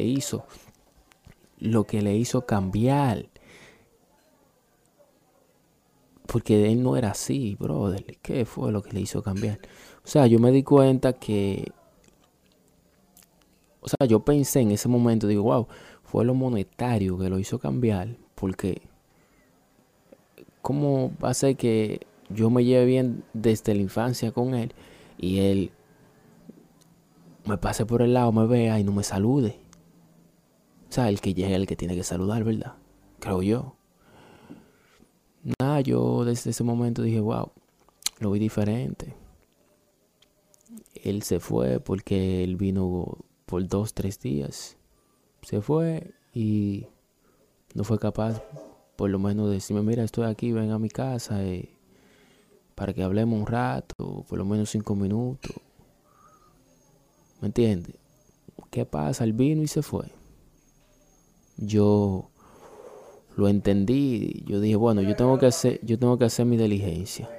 hizo, lo que le hizo cambiar. Porque él no era así, brother. ¿Qué fue lo que le hizo cambiar? O sea, yo me di cuenta que... O sea, yo pensé en ese momento, digo, wow, fue lo monetario que lo hizo cambiar. Porque... ¿Cómo va a ser que yo me lleve bien desde la infancia con él y él me pase por el lado, me vea y no me salude? Sea, el que llega el que tiene que saludar, ¿verdad? Creo yo. Nada, yo desde ese momento dije, wow, lo vi diferente. Él se fue porque él vino por dos, tres días. Se fue y no fue capaz por lo menos de decirme, mira, estoy aquí, ven a mi casa eh, para que hablemos un rato, por lo menos cinco minutos. ¿Me entiendes? ¿Qué pasa? Él vino y se fue. Yo lo entendí, yo dije, bueno, yo tengo que hacer, yo tengo que hacer mi diligencia.